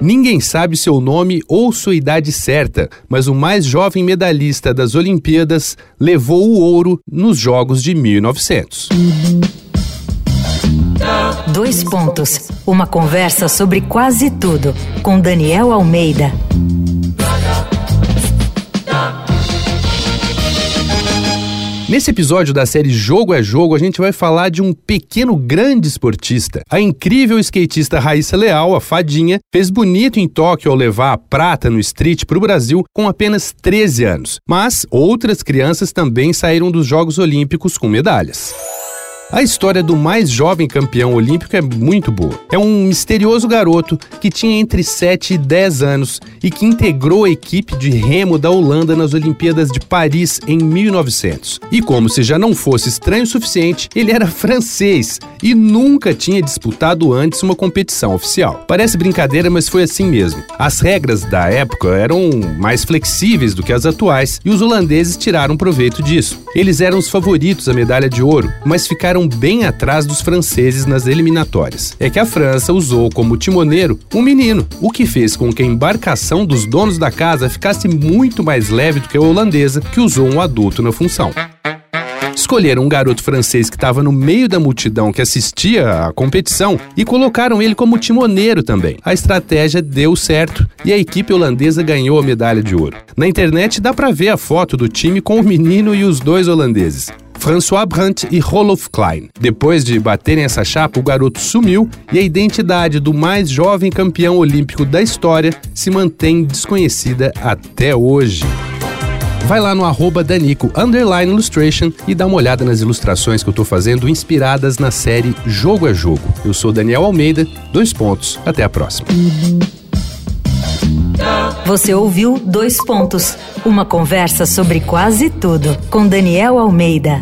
Ninguém sabe seu nome ou sua idade certa, mas o mais jovem medalhista das Olimpíadas levou o ouro nos Jogos de 1900. Dois pontos. Uma conversa sobre quase tudo com Daniel Almeida. Nesse episódio da série Jogo é Jogo, a gente vai falar de um pequeno grande esportista. A incrível skatista Raíssa Leal, a fadinha, fez bonito em Tóquio ao levar a prata no street para o Brasil com apenas 13 anos. Mas outras crianças também saíram dos Jogos Olímpicos com medalhas. A história do mais jovem campeão olímpico é muito boa. É um misterioso garoto que tinha entre 7 e 10 anos e que integrou a equipe de remo da Holanda nas Olimpíadas de Paris em 1900. E como se já não fosse estranho o suficiente, ele era francês e nunca tinha disputado antes uma competição oficial. Parece brincadeira, mas foi assim mesmo. As regras da época eram mais flexíveis do que as atuais e os holandeses tiraram proveito disso. Eles eram os favoritos à medalha de ouro, mas ficaram bem atrás dos franceses nas eliminatórias. É que a França usou como timoneiro um menino, o que fez com que a embarcação dos donos da casa ficasse muito mais leve do que a holandesa, que usou um adulto na função escolheram um garoto francês que estava no meio da multidão que assistia à competição e colocaram ele como timoneiro também. A estratégia deu certo e a equipe holandesa ganhou a medalha de ouro. Na internet dá para ver a foto do time com o menino e os dois holandeses. François Brandt e Rolof Klein. Depois de baterem essa chapa, o garoto sumiu e a identidade do mais jovem campeão olímpico da história se mantém desconhecida até hoje. Vai lá no arroba Danico Illustration e dá uma olhada nas ilustrações que eu estou fazendo inspiradas na série Jogo a Jogo. Eu sou Daniel Almeida, dois pontos. Até a próxima. Você ouviu Dois Pontos, uma conversa sobre quase tudo com Daniel Almeida.